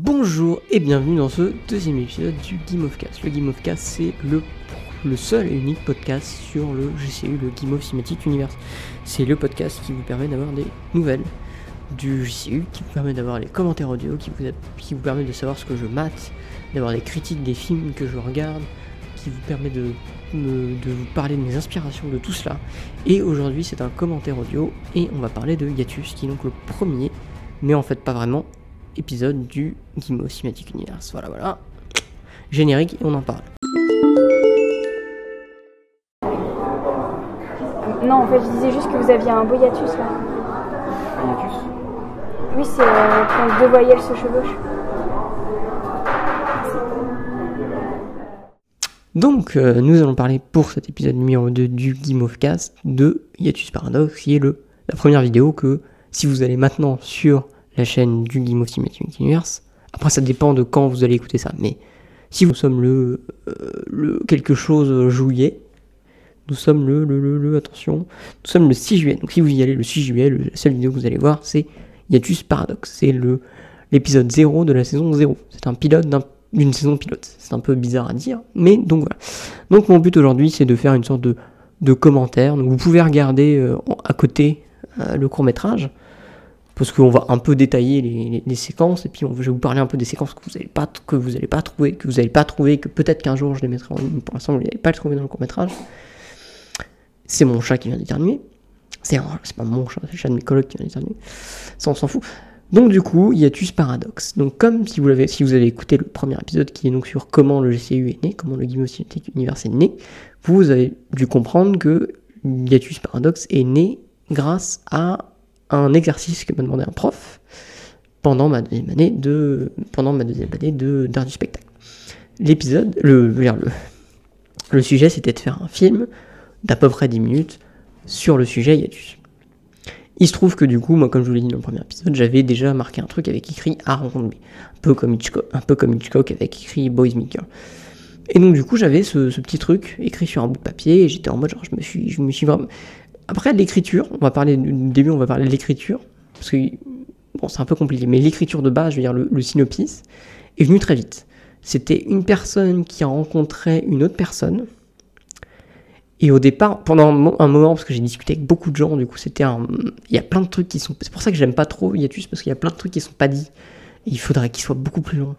Bonjour et bienvenue dans ce deuxième épisode du Game of Cast. Le Game of Cast, c'est le, le seul et unique podcast sur le GCU, le Game of Cinematic Universe. C'est le podcast qui vous permet d'avoir des nouvelles du GCU, qui vous permet d'avoir les commentaires audio, qui vous, permet de savoir ce que je mate, d'avoir des critiques des films que je regarde, qui vous permet de, de vous parler de mes inspirations, de tout cela. Et aujourd'hui, c'est un commentaire audio et on va parler de Yatus, qui est donc le premier, mais en fait pas vraiment, épisode du Gimo Cinematic Universe. Voilà, voilà. Générique, et on en parle. Non, en fait, je disais juste que vous aviez un beau hiatus là. Un hiatus? Oui, c'est euh, quand deux voyelles se chevauchent. Donc, euh, nous allons parler pour cet épisode numéro 2 du Game of Cast de Hiatus Paradox, qui est le, la première vidéo que, si vous allez maintenant sur la chaîne du Game of Cinematic Universe. Après, ça dépend de quand vous allez écouter ça, mais si nous sommes le, euh, quelque chose juillet, nous sommes le, le, le, attention, nous sommes le 6 juillet. Donc si vous y allez le 6 juillet, la seule vidéo que vous allez voir, c'est Yatus Paradox. C'est l'épisode 0 de la saison 0. C'est un pilote d'une saison pilote. C'est un peu bizarre à dire, mais donc voilà. Donc mon but aujourd'hui, c'est de faire une sorte de, de commentaire. Donc vous pouvez regarder euh, à côté euh, le court métrage parce qu'on va un peu détailler les, séquences et puis je vais vous parler un peu des séquences que vous n'allez pas que vous pas trouver, que vous n'allez pas trouver, que peut-être qu'un jour je les mettrai en ligne. Pour l'instant, vous n'allez pas le trouver dans le court métrage. C'est mon chat qui vient d'éternuer. C'est pas mon chat, c'est le chat de mes colocs qui vient d'éternuer. Ça, on s'en fout. Donc du coup, il y a ce paradoxe. Donc comme si vous, avez, si vous avez écouté le premier épisode qui est donc sur comment le GCU est né, comment le of Universe est né, vous avez dû comprendre que Yatus Paradox est né grâce à un exercice que m'a demandé un prof pendant ma deuxième année de pendant ma deuxième année de d'art du spectacle. L'épisode, le, sujet c'était de faire un film d'à peu près 10 minutes sur le sujet Yatus. Il se trouve que du coup, moi comme je vous l'ai dit dans le premier épisode, j'avais déjà marqué un truc avec écrit à un peu comme Hitchcock, un peu avec écrit Boys Maker. Et donc du coup, j'avais ce, petit truc écrit sur un bout de papier et j'étais en mode genre je me suis je me suis après, l'écriture, on va parler du début, on va parler de l'écriture, parce que bon, c'est un peu compliqué, mais l'écriture de base, je veux dire le, synopsis, est venu très vite. C'était une personne qui a rencontré une autre personne. Et au départ, pendant un moment, parce que j'ai discuté avec beaucoup de gens, du coup, c'était un. Il y a plein de trucs qui sont. C'est pour ça que j'aime pas trop Yatus, parce qu'il y a plein de trucs qui sont pas dits. Il faudrait qu'ils soient beaucoup plus longs.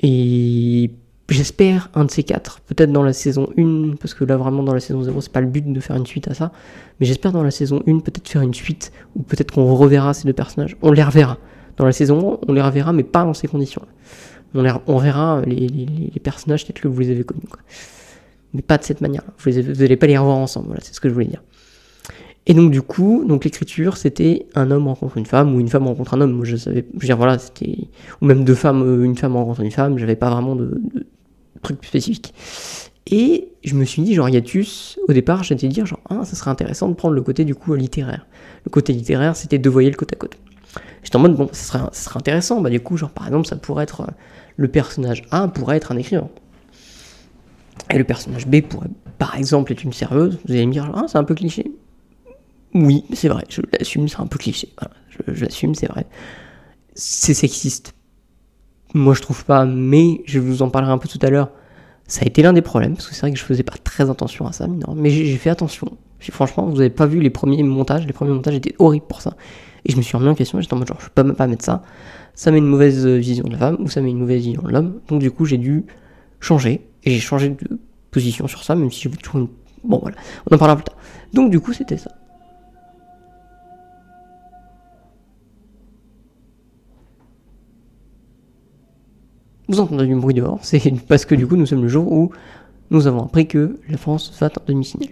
Et J'espère un de ces quatre, peut-être dans la saison 1, parce que là vraiment dans la saison 0 c'est pas le but de faire une suite à ça, mais j'espère dans la saison 1 peut-être faire une suite, ou peut-être qu'on reverra ces deux personnages, on les reverra. Dans la saison 1 on les reverra mais pas dans ces conditions On, les, on verra les, les, personnages peut-être que vous les avez connus, quoi. mais pas de cette manière vous, vous allez pas les revoir ensemble, voilà c'est ce que je voulais dire. Et donc du coup, donc l'écriture, c'était un homme rencontre une femme ou une femme rencontre un homme. Je savais, je veux dire voilà, c'était ou même deux femmes, euh, une femme rencontre une femme. J'avais pas vraiment de, truc spécifique. Et je me suis dit, genre, Yatus, au départ, j'étais dire, genre, ah, ça serait intéressant de prendre le côté, du coup, littéraire. Le côté littéraire, c'était deux voyelles côte à côte. J'étais en mode, bon, ça serait, ça serait intéressant. Bah, du coup, genre, par exemple, ça pourrait être, euh, le personnage A pourrait être un écrivain. Et le personnage B pourrait, par exemple, être une serveuse. Vous allez me dire, ah, c'est un peu cliché. Oui, c'est vrai, je l'assume, c'est un peu cliché. Je l'assume, c'est vrai. C'est sexiste moi, je trouve pas, mais je vous en parlerai un peu tout à l'heure. Ça a été l'un des problèmes, parce que c'est vrai que je faisais pas très attention à ça, mais j'ai fait attention. Franchement, vous avez pas vu les premiers montages, les premiers montages étaient horribles pour ça. Et je me suis remis en question, j'étais en mode genre, je peux pas, pas mettre ça. Ça met une mauvaise vision de la femme, ou ça met une mauvaise vision de l'homme. Donc du coup, j'ai dû changer, et j'ai changé de position sur ça, même si je toujours. Bon voilà, on en parlera plus tard. Donc du coup, c'était ça. Vous entendez du bruit dehors, c'est parce que du coup nous sommes le jour où nous avons appris que la France va en demi-finale.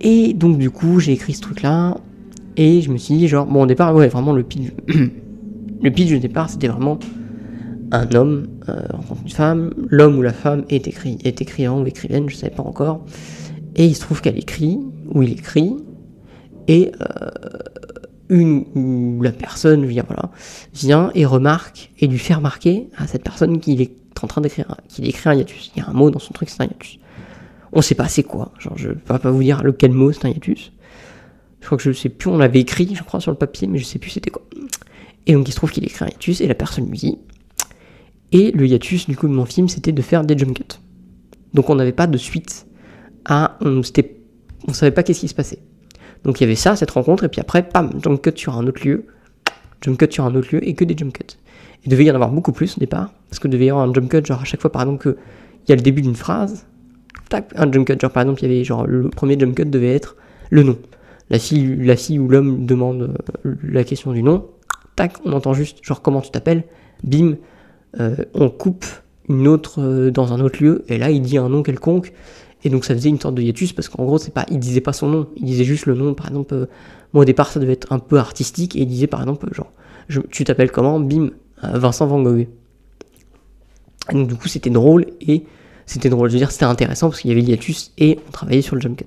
Et donc du coup j'ai écrit ce truc là, et je me suis dit genre, bon au départ, ouais vraiment le pitch, le pitch du départ c'était vraiment un homme euh, rencontre une femme, l'homme ou la femme est, écrit, est écrivain ou écrivaine, je savais pas encore, et il se trouve qu'elle écrit, ou il écrit, et euh, une la personne vient, et remarque et lui fait remarquer à cette personne qu'il est en train d'écrire, qu'il écrit un hiatus. Il y a un mot dans son truc, c'est un hiatus. On sait pas c'est quoi. Je ne peux pas vous dire lequel mot c'est un hiatus. Je crois que je sais plus, on l'avait écrit, je crois, sur le papier, mais je sais plus c'était quoi. Et donc il se trouve qu'il écrit un hiatus et la personne lui dit. Et le hiatus du coup de mon film, c'était de faire des jump cuts. Donc on n'avait pas de suite à. On, on savait pas qu'est-ce qui se passait. Donc il y avait ça, cette rencontre, et puis après, pam, jump cut sur un autre lieu, jump cut sur un autre lieu, et que des jump cuts. Il devait y en avoir beaucoup plus au départ, parce que devait y avoir un jump cut, genre à chaque fois par exemple qu'il y a le début d'une phrase, tac, un jump cut, genre par exemple il y avait genre le premier jump cut devait être le nom. La fille, ou l'homme demande euh, la question du nom, tac, on entend juste genre comment tu t'appelles, bim, euh, on coupe une autre euh, dans un autre lieu, et là il dit un nom quelconque, et donc ça faisait une sorte de hiatus, parce qu'en gros c'est pas, il disait pas son nom, il disait juste le nom, par exemple, euh, moi au départ ça devait être un peu artistique, et il disait par exemple genre, tu t'appelles comment, bim, euh, Vincent Van Gogh. Donc du coup c'était drôle, et c'était drôle, je veux dire c'était intéressant, parce qu'il y avait le hiatus, et on travaillait sur le jump cut.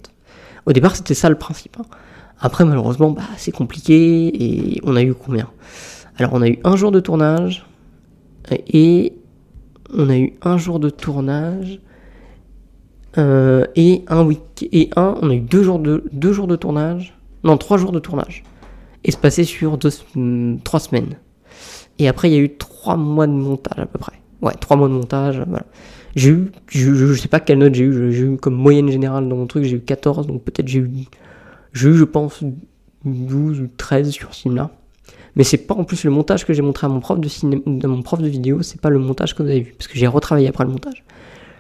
Au départ c'était ça le principe. hein. Après malheureusement bah, c'est compliqué, et on a eu combien? Alors on a eu un jour de tournage, et on a eu un jour de tournage euh, et un week et un on a eu deux jours de deux jours de tournage. Non trois jours de tournage. Passait sur deux, sem- trois semaines. Et après il y a eu trois mois de montage à peu près. Ouais trois mois de montage voilà. J'ai eu je, je, sais pas quelle note j'ai eu. J'ai eu comme moyenne générale dans mon truc j'ai eu 14 donc peut-être j'ai eu j'ai eu je pense 12 ou 13 sur ce film là mais c'est pas en plus le montage que j'ai montré à mon prof de cinéma, à mon prof de vidéo, c'est pas le montage que vous avez vu, parce que j'ai retravaillé après le montage.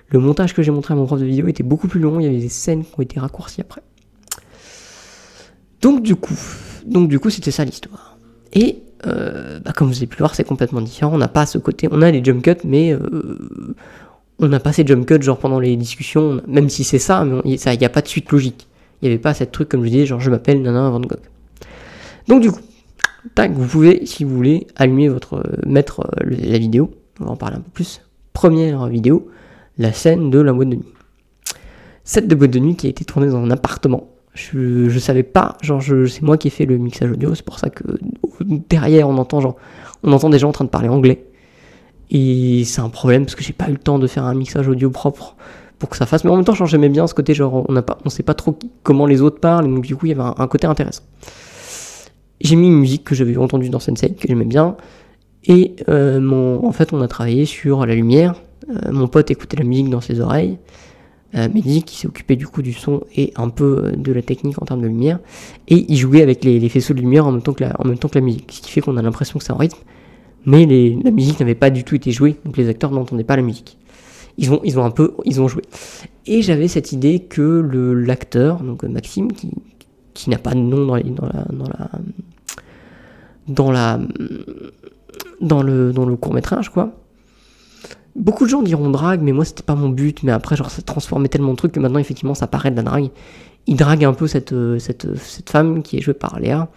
Le montage que j'ai montré à mon prof de vidéo était beaucoup plus long, il y avait des scènes qui ont été raccourcies après. Donc du coup, du coup c'était ça l'histoire. Et euh, bah, comme vous avez pu le voir, c'est complètement différent. On n'a pas ce côté, on a les jump cuts, mais euh, on n'a pas ces jump cuts genre pendant les discussions, même si c'est ça, mais il n'y a pas de suite logique. Il n'y avait pas cette truc comme je disais, genre je m'appelle Nana Van Gogh. Donc du coup, tac, vous pouvez, si vous voulez, allumer votre, euh, mettre la vidéo. On va en parler un peu plus. Première vidéo, la scène de la boîte de nuit. Cette de boîte de nuit qui a été tournée dans un appartement. Je, je savais pas, genre c'est moi qui ai fait le mixage audio, c'est pour ça que derrière on entend genre, on entend des gens en train de parler anglais. Et c'est un problème parce que j'ai pas eu le temps de faire un mixage audio propre pour que ça fasse. Mais en même temps, j'aimais bien ce côté, genre, on pas, on sait pas trop comment les autres parlent, donc du coup, il y avait un, un côté intéressant. J'ai mis une musique que j'avais entendue dans Sensei, que j'aimais bien, et euh, mon, en fait, on a travaillé sur la lumière. Euh, mon pote écoutait la musique dans ses oreilles. Euh, Mehdi, qui s'est occupé du coup du son et un peu euh, de la technique en termes de lumière, et il jouait avec les, les faisceaux de lumière en même temps que la, musique, ce qui fait qu'on a l'impression que c'est en rythme, mais la musique n'avait pas du tout été jouée, donc les acteurs n'entendaient pas la musique. Ils ont, ils ont un peu, ils ont joué. Et j'avais cette idée que le l'acteur, donc euh, Maxime, qui, n'a pas de nom dans la, dans le, dans le court métrage, quoi. Beaucoup de gens diront drague, mais moi c'était pas mon but. Mais après, genre, ça transformait tellement de trucs que maintenant, effectivement, ça paraît de la drague. Il drague un peu cette, euh, cette femme qui est jouée par Léa,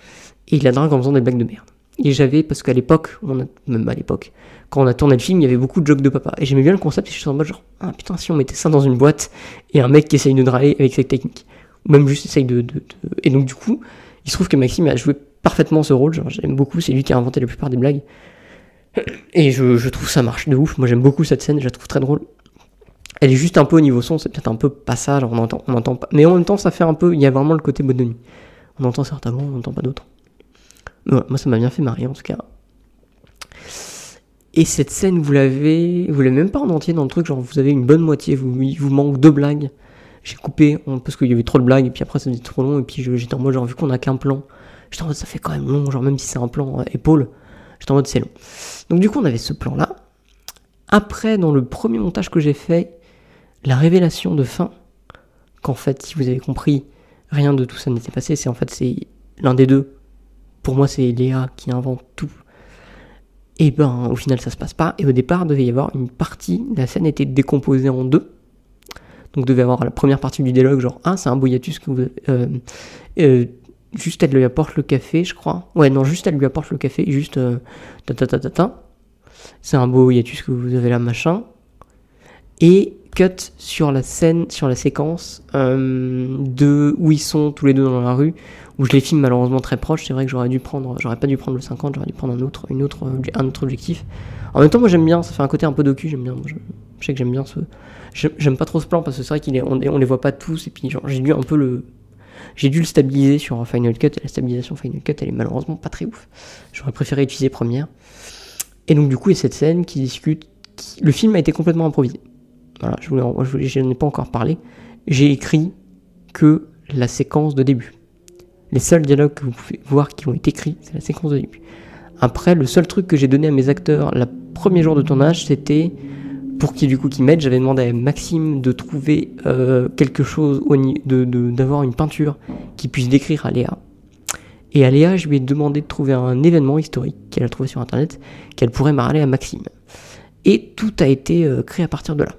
et il la drague en faisant des blagues de merde. Et j'avais, parce qu'à l'époque, même à l'époque, quand on a tourné le film, il y avait beaucoup de jokes de papa. Et j'aimais bien le concept, et je suis en mode genre, ah putain, si on mettait ça dans une boîte, et un mec qui essaye de draguer avec cette technique. Ou même juste essaye de- Et donc, du coup, il se trouve que Maxime a joué parfaitement ce rôle, genre, j'aime beaucoup, c'est lui qui a inventé la plupart des blagues. Et je, trouve ça marche de ouf, moi j'aime beaucoup cette scène, je la trouve très drôle. Elle est juste un peu au niveau son, c'est peut-être un peu passage, on entend, on pas. Mais en même temps, ça fait un peu, il y a vraiment le côté bonne de nuit. On entend certains mots, on n'entend pas d'autres. Moi ça m'a bien fait marrer en tout cas. Et cette scène, vous l'avez, vous l'avez même pas en entier dans le truc, genre vous avez une bonne moitié, vous, il vous manque deux blagues. J'ai coupé parce qu'il y avait trop de blagues et puis après ça faisait trop long et puis j'étais en mode genre vu qu'on a qu'un plan, j'étais en mode ça fait quand même long, genre même si c'est un plan euh, épaule, j'étais en mode c'est long. Donc du coup on avait ce plan là. Après dans le premier montage que j'ai fait, la révélation de fin, qu'en fait si vous avez compris, rien de tout ça n'était passé, c'est en fait c'est l'un des deux. Pour moi c'est Léa qui invente tout. Et ben au final ça se passe pas et au départ devait y avoir une partie, la scène était décomposée en deux. Donc devait avoir la première partie du dialogue genre ah c'est un boyatus que vous euh, euh, juste elle lui apporte le café je crois. Ouais non juste elle lui apporte le café juste euh, ta ta ta ta ta. C'est un beau hiatus que vous avez là machin. Et cut sur la scène, sur la séquence euh, de où ils sont tous les deux dans la rue, où je les filme malheureusement très proches. C'est vrai que j'aurais dû prendre, j'aurais pas dû prendre le 50, j'aurais dû prendre un autre, une autre, un autre objectif. En même temps, moi j'aime bien, ça fait un côté un peu docu, j'aime bien. je, sais que j'aime bien ce, j'aime pas trop ce plan parce que c'est vrai est, on, les voit pas tous et puis j'ai dû un peu le, j'ai dû le stabiliser sur Final Cut, et la stabilisation Final Cut, elle est malheureusement pas très ouf. J'aurais préféré utiliser Premiere. Et donc, du coup, il y a cette scène qui discute. Le film a été complètement improvisé. Voilà, je voulais, je, je n'en ai pas encore parlé. J'ai écrit que la séquence de début. Les seuls dialogues que vous pouvez voir qui ont été écrits, c'est la séquence de début. Après, le seul truc que j'ai donné à mes acteurs le premier jour de tournage, c'était pour qu'ils du coup qui m'aident, j'avais demandé à Maxime de trouver euh, quelque chose, d'avoir une peinture qui puisse décrire à Léa. Et à Léa, je lui ai demandé de trouver un événement historique qu'elle a trouvé sur internet, qu'elle pourrait marrer à Maxime. Et tout a été euh, créé à partir de là.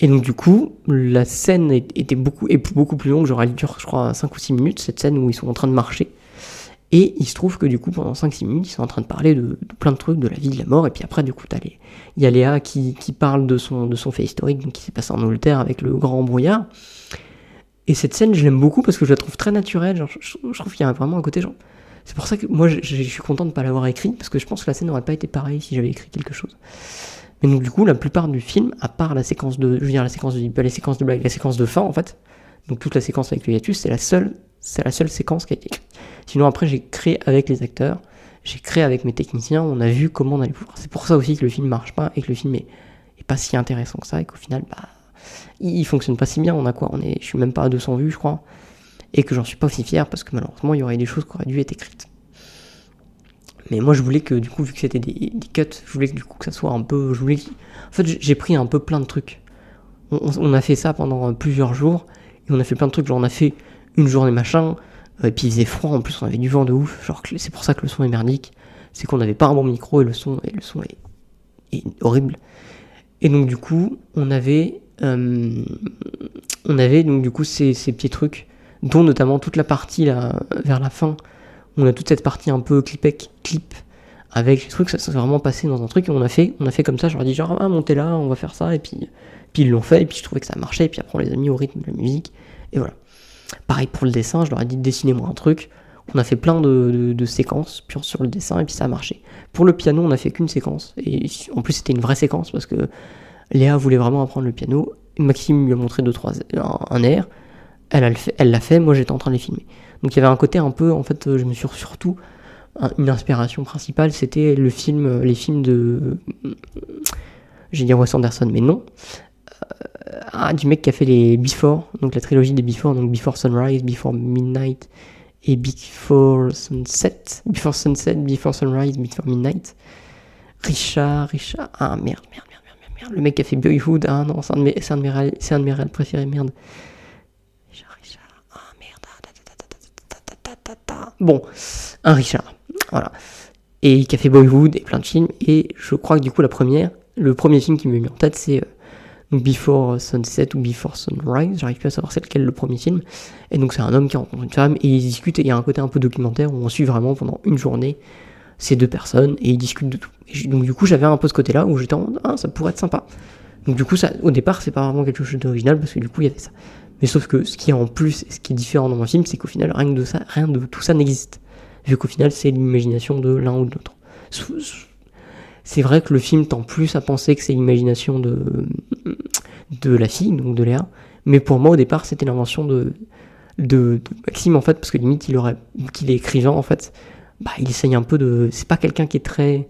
Et donc du coup, la scène était beaucoup, et beaucoup plus longue, j'aurais dû, je crois, 5 ou 6 minutes, cette scène où ils sont en train de marcher. Et il se trouve que du coup, pendant 5-6 minutes, ils sont en train de parler de, plein de trucs, de la vie, de la mort, et puis après, du coup, il y a Léa qui, qui, parle de son, de son fait historique, donc qui s'est passé en Angleterre avec le grand brouillard. Et cette scène, je l'aime beaucoup parce que je la trouve très naturelle, genre, je, trouve qu'il y a vraiment un côté genre... C'est pour ça que moi, je, suis content de ne pas l'avoir écrit, parce que je pense que la scène n'aurait pas été pareille si j'avais écrit quelque chose. Mais donc du coup, la plupart du film, à part la séquence de, je veux dire la séquence de, les séquences de blague, la séquence de fin en fait, donc toute la séquence avec le hiatus, c'est la seule, c'est la seule séquence qui a été écrite. Sinon après, j'ai créé avec les acteurs, j'ai créé avec mes techniciens, on a vu comment on allait pouvoir. C'est pour ça aussi que le film marche pas et que le film est, pas si intéressant que ça et qu'au final, bah, il, fonctionne pas si bien. On a quoi? On est, je suis même pas à 200 vues, je crois, et que j'en suis pas aussi fier parce que malheureusement, il y aurait des choses qui auraient dû être écrites. Mais moi, je voulais que, du coup, vu que c'était des, cuts, je voulais que, du coup, que ça soit un peu. Je voulais En fait, j'ai pris un peu plein de trucs. On, a fait ça pendant plusieurs jours. Et on a fait plein de trucs. Genre, on a fait une journée machin. Et puis, il faisait froid. En plus, on avait du vent de ouf. Genre, c'est pour ça que le son est merdique. C'est qu'on n'avait pas un bon micro et le son, est, horrible. Et donc, du coup, on avait. Euh, on avait, donc, du coup, ces, petits trucs. Dont notamment toute la partie vers la fin on a toute cette partie un peu clipec, clip, avec les trucs, ça s'est vraiment passé dans un truc, et on a fait, on a fait comme ça, ai dit genre, ah, montez là, on va faire ça, et puis, puis ils l'ont fait, et puis je trouvais que ça marchait, et puis après on les a mis au rythme de la musique, et voilà. Pareil pour le dessin, je leur ai dit, dessinez-moi un truc, on a fait plein de, séquences sur le dessin, et puis ça a marché. Pour le piano, on a fait qu'une séquence, et en plus c'était une vraie séquence, parce que Léa voulait vraiment apprendre le piano, Maxime lui a montré deux, trois, un, air, elle l'a fait, fait, moi j'étais en train de les filmer. Donc il y avait un côté un peu, en fait, je me suis surtout une inspiration principale, c'était le film, les films de, j'ai dit Wes Anderson, mais non, ah, du mec qui a fait les Before, donc la trilogie des Before, donc Before Sunrise, Before Midnight et Before Sunset, Before Sunset, Before Sunrise, Before Midnight. Richard, Richard, ah merde, merde, merde, merde, merde, le mec qui a fait Boyhood, ah non, c'est un de mes, c'est un de mes, c'est un de mes préférés, merde. Bon, un Richard. Voilà. Et qui a fait Boyhood et plein de films. Et je crois que du coup, la première, le premier film qui m'est mis en tête, c'est euh, Before Sunset ou Before Sunrise. J'arrive plus à savoir c'est lequel le premier film. Et donc, c'est un homme qui rencontre une femme et ils discutent. Et il y a un côté un peu documentaire où on suit vraiment pendant une journée ces deux personnes et ils discutent de tout. donc, du coup, j'avais un peu ce côté-là où j'étais en ah, ça pourrait être sympa. Donc, du coup, ça, au départ, c'est pas vraiment quelque chose d'original parce que du coup, il y avait ça. Mais sauf que ce qui est en plus et ce qui est différent dans mon film, c'est qu'au final, rien de ça, rien de tout ça n'existe. Vu qu'au final, c'est l'imagination de l'un ou de l'autre. C'est vrai que le film tend plus à penser que c'est l'imagination de, de la fille, donc de Léa. Mais pour moi, au départ, c'était l'invention de, de, Maxime, en fait, parce que limite, il aurait, qu'il est écrivain, en fait, bah, il essaye un peu de. C'est pas quelqu'un qui est très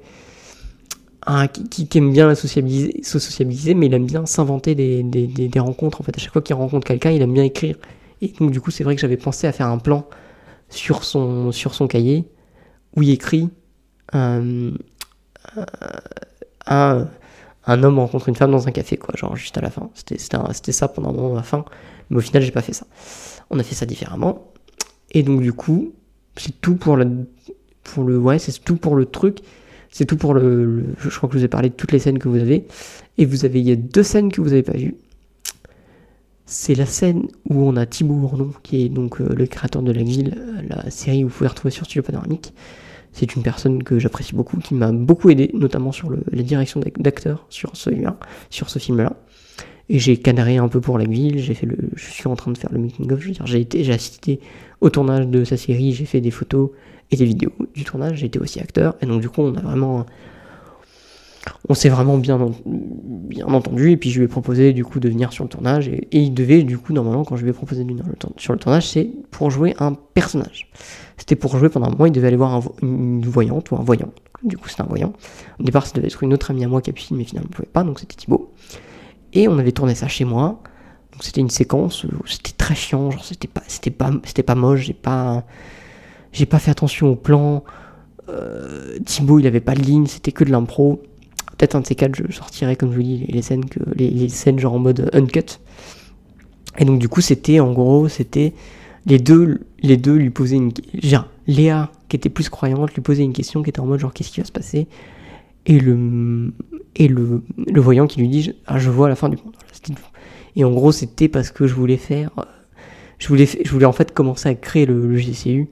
qui, aime bien sociabiliser, se sociabiliser, mais il aime bien s'inventer des, des, rencontres. En fait, à chaque fois qu'il rencontre quelqu'un, il aime bien écrire. Et donc, du coup, c'est vrai que j'avais pensé à faire un plan sur son, sur son cahier où il écrit euh, un, un, homme rencontre une femme dans un café, quoi, genre juste à la fin. C'était ça pendant un moment à la fin, mais au final, j'ai pas fait ça. On a fait ça différemment. Et donc, du coup, c'est tout pour le, pour le, ouais, c'est tout pour le truc. C'est tout pour le, Je crois que je vous ai parlé de toutes les scènes que vous avez. Et vous avez, il y a deux scènes que vous n'avez pas vues. C'est la scène où on a Thibaut Bourdon, qui est donc euh, le créateur de la ville, euh, la série où vous pouvez retrouver sur Studio Panoramique. C'est une personne que j'apprécie beaucoup, qui m'a beaucoup aidé, notamment sur la direction d'acteur sur ce film-là. Et j'ai canaré un peu pour la ville, j'ai je suis en train de faire le making of, je j'ai été, j'ai assisté au tournage de sa série, j'ai fait des photos, et des vidéos du tournage. J'étais aussi acteur. Et donc, du coup, on a vraiment. On s'est vraiment bien, bien entendu, et puis je lui ai proposé du coup de venir sur le tournage, et, il devait du coup, normalement, quand je lui ai proposé de venir sur le tournage, c'est pour jouer un personnage. C'était pour jouer pendant un mois, il devait aller voir une voyante ou un voyant. Du coup, c'était un voyant. Au départ, ça devait être une autre amie à moi filmer, mais finalement, ne pouvait pas, donc c'était Thibaut. Et on avait tourné ça chez moi. Donc c'était une séquence c'était très chiant, genre c'était pas, pas, pas moche, j'ai pas, pas fait attention au plan. Euh, Thibaut, il avait pas de ligne, c'était que de l'impro. Peut-être un de ces quatre, je sortirai, comme je vous dis, les, scènes, que, les, scènes genre en mode uncut. Et donc, du coup, c'était en gros, c'était les deux, les deux lui posaient une. Genre, Léa, qui était plus croyante, lui posait une question qui était en mode genre, qu'est-ce qui va se passer? Et le, et le, le voyant qui lui dit, ah, je vois la fin du monde. Et en gros, c'était parce que je voulais faire. Je voulais, je voulais en fait commencer à créer le GCU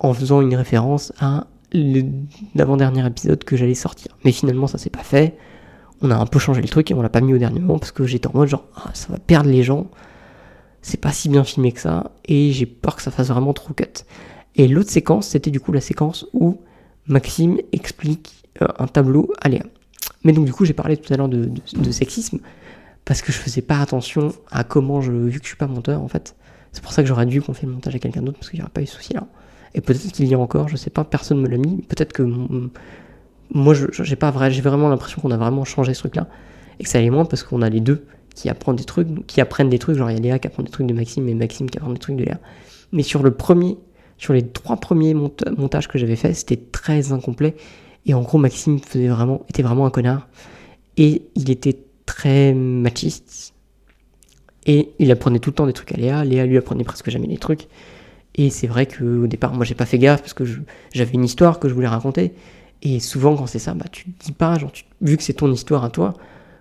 en faisant une référence à l'avant-dernier épisode que j'allais sortir. Mais finalement, ça s'est pas fait. On a un peu changé le truc et on l'a pas mis au dernier moment parce que j'étais en mode genre, ah, ça va perdre les gens. C'est pas si bien filmé que ça et j'ai peur que ça fasse vraiment trop cut. Et l'autre séquence, c'était du coup la séquence où Maxime explique euh, un tableau à Léa. Mais donc du coup, j'ai parlé tout à l'heure de, sexisme parce que je faisais pas attention à comment je, vu que je suis pas monteur en fait. C'est pour ça que j'aurais dû confier le montage à quelqu'un d'autre parce qu'il n'y aurait pas eu ce souci là. Et peut-être qu'il y a encore, je sais pas, personne me l'a mis. Peut-être que moi, j'ai pas vrai, j'ai vraiment l'impression qu'on a vraiment changé ce truc-là et que ça allait moins parce qu'on a les deux qui apprennent des trucs, qui apprennent des trucs. Genre il y a Léa qui apprend des trucs de Maxime et Maxime qui apprend des trucs de Léa. Mais sur le premier, sur les trois premiers montages que j'avais fait, c'était très incomplet. Et en gros, Maxime vraiment, était vraiment un connard. Et il était très machiste. Et il apprenait tout le temps des trucs à Léa. Léa lui apprenait presque jamais des trucs. Et c'est vrai qu'au départ, moi j'ai pas fait gaffe parce que j'avais une histoire que je voulais raconter. Et souvent, quand c'est ça, bah tu dis pas, genre, vu que c'est ton histoire à toi,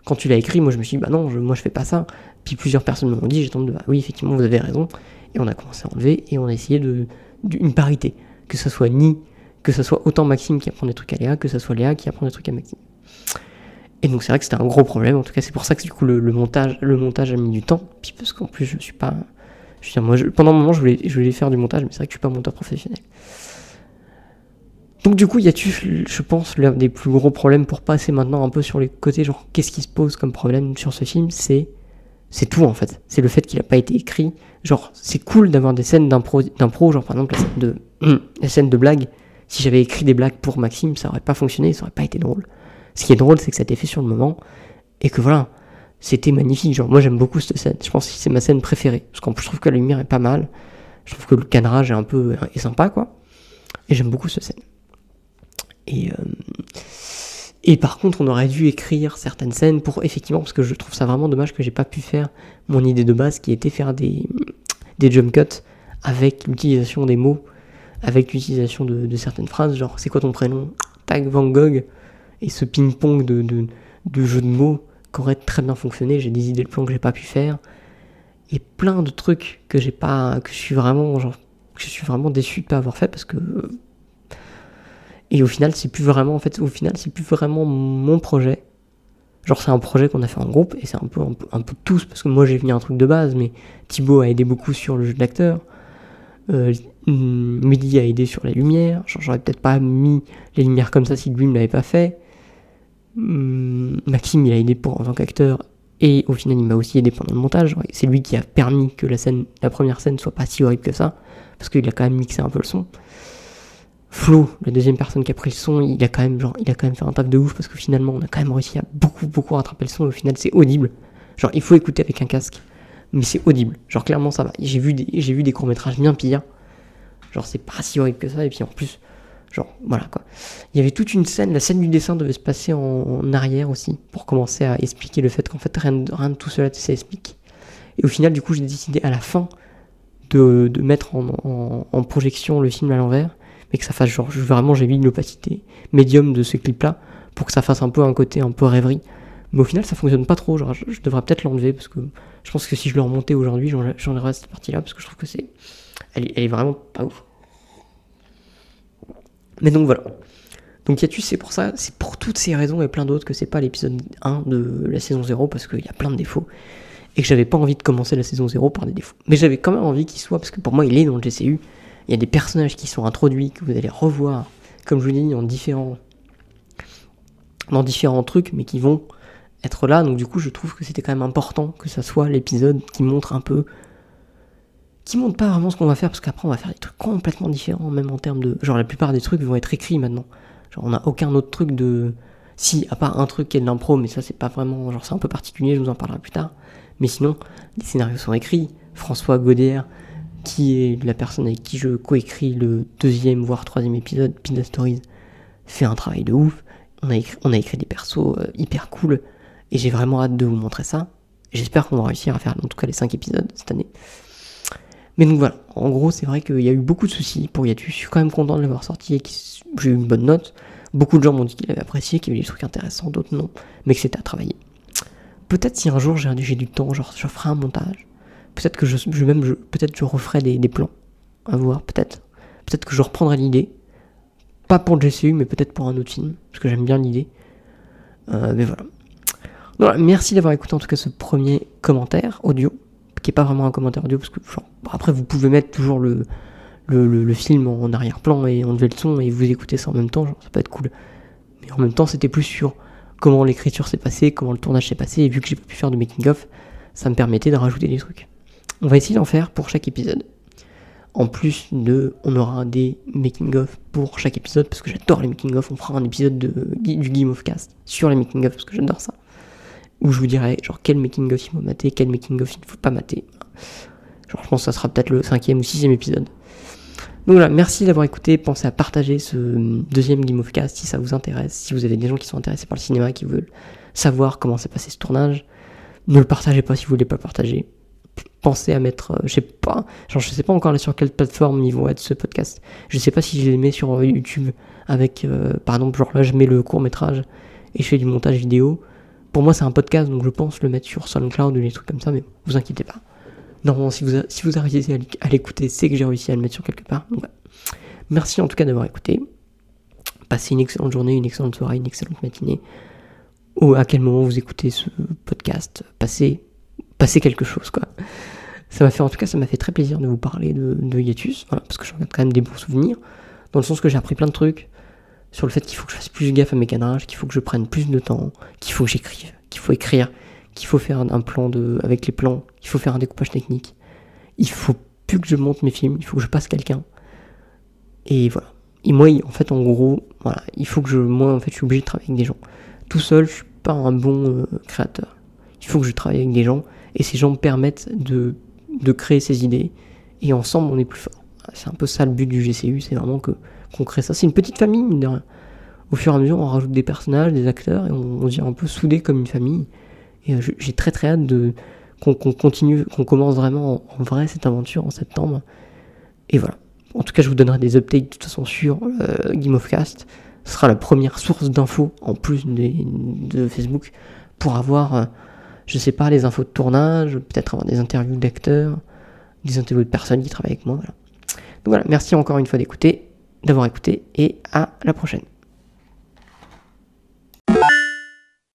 quand tu l'as écrit, moi je me suis dit, bah non, moi je fais pas ça. Puis plusieurs personnes m'ont dit, j'ai de, bah oui, effectivement, vous avez raison. Et on a commencé à enlever et on a essayé de, d'une parité. Que ce soit ni, que ce soit autant Maxime qui apprend des trucs à Léa, que ce soit Léa qui apprend des trucs à Maxime. Et donc c'est vrai que c'était un gros problème. En tout cas, c'est pour ça que du coup le, montage, le montage a mis du temps. Puis parce qu'en plus, je suis pas moi, pendant un moment, je voulais, je voulais faire du montage, mais c'est vrai que je suis pas monteur professionnel. Donc du coup, y a-tu, je pense, l'un des plus gros problèmes pour passer maintenant un peu sur les côtés, genre qu'est-ce qui se pose comme problème sur ce film, c'est c'est tout en fait. C'est le fait qu'il n'a pas été écrit. Genre, c'est cool d'avoir des scènes d'impro, genre par exemple la scène de, la scène de blague. Si j'avais écrit des blagues pour Maxime, ça aurait pas fonctionné, ça aurait pas été drôle. Ce qui est drôle, c'est que ça a été fait sur le moment et que voilà, c'était magnifique. Genre, moi j'aime beaucoup cette scène. Je pense que c'est ma scène préférée. Parce qu'en plus, je trouve que la lumière est pas mal. Je trouve que le cadrage est un peu est sympa, quoi. Et j'aime beaucoup cette scène. Et, euh, et par contre, on aurait dû écrire certaines scènes pour effectivement, parce que je trouve ça vraiment dommage que j'ai pas pu faire mon idée de base qui était faire des, des jump cuts avec l'utilisation des mots, avec l'utilisation de, certaines phrases, genre c'est quoi ton prénom? Tag Van Gogh, et ce ping-pong de, de, de jeux de mots aurait très bien fonctionné. J'ai des idées de plans que j'ai pas pu faire. Et plein de trucs que j'ai pas. que je suis vraiment. Genre, que je suis vraiment déçu de pas avoir fait parce que. Et au final, c'est plus vraiment. En fait, au final, c'est plus vraiment mon projet. Genre, c'est un projet qu'on a fait en groupe et c'est un peu, un peu, tous parce que moi j'ai venu un truc de base, mais Thibaut a aidé beaucoup sur le jeu d'acteur. Euh, Mehdi a aidé sur les lumières. J'aurais peut-être pas mis les lumières comme ça si lui ne l'avait pas fait. Hum, Maxime, il a aidé pour, en tant qu'acteur, et au final, il m'a aussi aidé pendant le montage. C'est lui qui a permis que la scène, la première scène soit pas si horrible que ça, parce qu'il a quand même mixé un peu le son. Flo, la deuxième personne qui a pris le son, il a quand même, genre, il a quand même fait un taf de ouf, parce que finalement, on a quand même réussi à beaucoup, beaucoup rattraper le son, et au final, c'est audible. Genre, il faut écouter avec un casque, mais c'est audible. Genre, clairement, ça va. J'ai vu des, j'ai vu des courts-métrages bien pires. Genre, c'est pas si horrible que ça, et puis en plus, Genre, voilà quoi. Il y avait toute une scène, la scène du dessin devait se passer en, arrière aussi, pour commencer à expliquer le fait qu'en fait rien, de tout cela s'explique. Et au final, du coup, j'ai décidé à la fin de, de mettre en, projection le film à l'envers, mais que ça fasse genre, vraiment, j'ai mis l'opacité médium de ce clip-là, pour que ça fasse un peu un côté un peu rêverie. Mais au final, ça fonctionne pas trop. Genre, je, devrais peut-être l'enlever parce que je pense que si je le remontais aujourd'hui, j'enlèverais cette partie-là parce que je trouve que c'est, elle, elle est vraiment pas ouf. Mais donc voilà. Donc Yatus, c'est pour ça, c'est pour toutes ces raisons et plein d'autres que c'est pas l'épisode 1 de la saison 0 parce qu'il y a plein de défauts et que j'avais pas envie de commencer la saison 0 par des défauts. Mais j'avais quand même envie qu'il soit parce que pour moi il est dans le GCU. Il y a des personnages qui sont introduits que vous allez revoir, comme je vous dis, en différents, dans différents trucs, mais qui vont être là. Donc du coup, je trouve que c'était quand même important que ça soit l'épisode qui montre un peu qui montre pas vraiment ce qu'on va faire parce qu'après on va faire des trucs complètement différents même en termes de genre la plupart des trucs vont être écrits maintenant. Genre on n'a aucun autre truc de si à part un truc qui est de l'impro mais ça c'est pas vraiment genre c'est un peu particulier je vous en parlerai plus tard. Mais sinon les scénarios sont écrits. François Gaudière qui est la personne avec qui je coécris le deuxième voire troisième épisode Pizza Stories fait un travail de ouf. On a écrit, on a écrit des persos euh, hyper cool. Et j'ai vraiment hâte de vous montrer ça. J'espère qu'on va réussir à faire en tout cas les 5 épisodes cette année mais donc voilà, en gros, c'est vrai qu'il y a eu beaucoup de soucis pour Yatus. Je suis quand même content de l'avoir sorti et que j'ai eu une bonne note. Beaucoup de gens m'ont dit qu'ils avaient apprécié, qu'il y avait des trucs intéressants, d'autres non, mais que c'était à travailler. Peut-être si un jour j'ai du temps, genre je ferai un montage. Peut-être que je, je même peut-être je referai des, plans. À voir, peut-être. Peut-être que je reprendrai l'idée. Pas pour le GCU, mais peut-être pour un autre film, parce que j'aime bien l'idée. Euh, mais voilà. voilà. Merci d'avoir écouté en tout cas ce premier commentaire audio qui est pas vraiment un commentaire audio, parce que après vous pouvez mettre toujours le, film en arrière-plan et enlever le son et vous écoutez ça en même temps, genre, ça peut être cool. Mais en même temps, c'était plus sur comment l'écriture s'est passée, comment le tournage s'est passé, et vu que j'ai pu faire de making-of, ça me permettait de rajouter des trucs. On va essayer d'en faire pour chaque épisode. En plus de, on aura des making-of pour chaque épisode, parce que j'adore les making-of, on fera un épisode de, du Game of Cast sur les making-of, parce que j'adore ça où je vous dirai genre quel making of il faut mater, quel making of il ne faut pas mater. Genre je pense que ça sera peut-être le cinquième ou sixième épisode. Donc voilà, merci d'avoir écouté. Pensez à partager ce deuxième Game of Cast si ça vous intéresse. Si vous avez des gens qui sont intéressés par le cinéma, qui veulent savoir comment s'est passé ce tournage, ne le partagez pas si vous voulez pas partager. Pensez à mettre, euh, je sais pas, genre je sais pas encore sur quelle plateforme ils vont être ce podcast. Je sais pas si je les mets sur YouTube avec, euh, par exemple, genre là je mets le court métrage et je fais du montage vidéo. Pour moi, c'est un podcast, donc je pense le mettre sur SoundCloud ou des trucs comme ça, mais vous inquiétez pas. Normalement, si vous, si arrivez à l'écouter, c'est que j'ai réussi à le mettre sur quelque part. Merci en tout cas d'avoir écouté. Passez une excellente journée, une excellente soirée, une excellente matinée. Ou à quel moment vous écoutez ce podcast. Passez, quelque chose, quoi. Ça m'a fait, en tout cas, ça m'a fait très plaisir de vous parler de, de Yatus, voilà, parce que j'en ai quand même des bons souvenirs, dans le sens que j'ai appris plein de trucs, sur le fait qu'il faut que je fasse plus gaffe à mes cadrages, qu'il faut que je prenne plus de temps, qu'il faut que j'écrive, qu'il faut écrire, qu'il faut faire un plan de, avec les plans, qu'il faut faire un découpage technique. Il faut plus que je monte mes films, il faut que je passe quelqu'un. Et voilà. Et moi, en fait, en gros, voilà, il faut que je, moi, en fait, je suis obligé de travailler avec des gens. Tout seul, je suis pas un bon euh, créateur. Il faut que je travaille avec des gens, et ces gens me permettent de, de créer ces idées, et ensemble, on est plus fort. C'est un peu ça le but du GCU, c'est vraiment que qu'on crée ça. C'est une petite famille, Au fur et à mesure, on rajoute des personnages, des acteurs, et on, on un peu soudé comme une famille. Et euh, j'ai très très hâte de qu'on continue, qu'on commence vraiment en, vrai cette aventure en septembre. Et voilà. En tout cas, je vous donnerai des updates de toute façon sur euh, Game of Cast. Ce sera la première source d'infos en plus de Facebook pour avoir, euh, je sais pas, les infos de tournage, peut-être avoir des interviews d'acteurs, des interviews de personnes qui travaillent avec moi. Voilà. Donc voilà, merci encore une fois d'écouter d'avoir écouté et à la prochaine.